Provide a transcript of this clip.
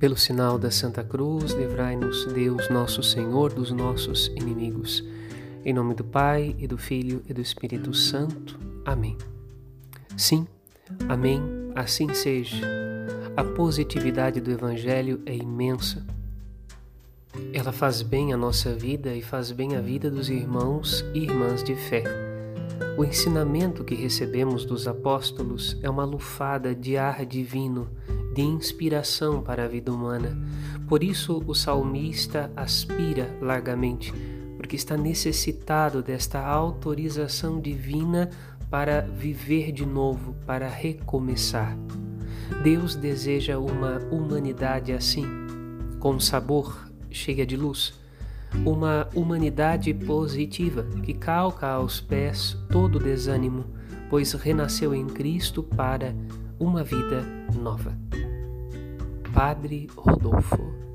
Pelo sinal da Santa Cruz, livrai-nos Deus, nosso Senhor, dos nossos inimigos. Em nome do Pai, e do Filho, e do Espírito Santo. Amém. Sim, amém, assim seja. A positividade do Evangelho é imensa. Ela faz bem a nossa vida e faz bem a vida dos irmãos e irmãs de fé. O ensinamento que recebemos dos apóstolos é uma lufada de ar divino de inspiração para a vida humana. Por isso, o salmista aspira largamente, porque está necessitado desta autorização divina para viver de novo, para recomeçar. Deus deseja uma humanidade assim, com sabor, cheia de luz. Uma humanidade positiva que calca aos pés todo desânimo, pois renasceu em Cristo para uma vida nova. Padre Rodolfo.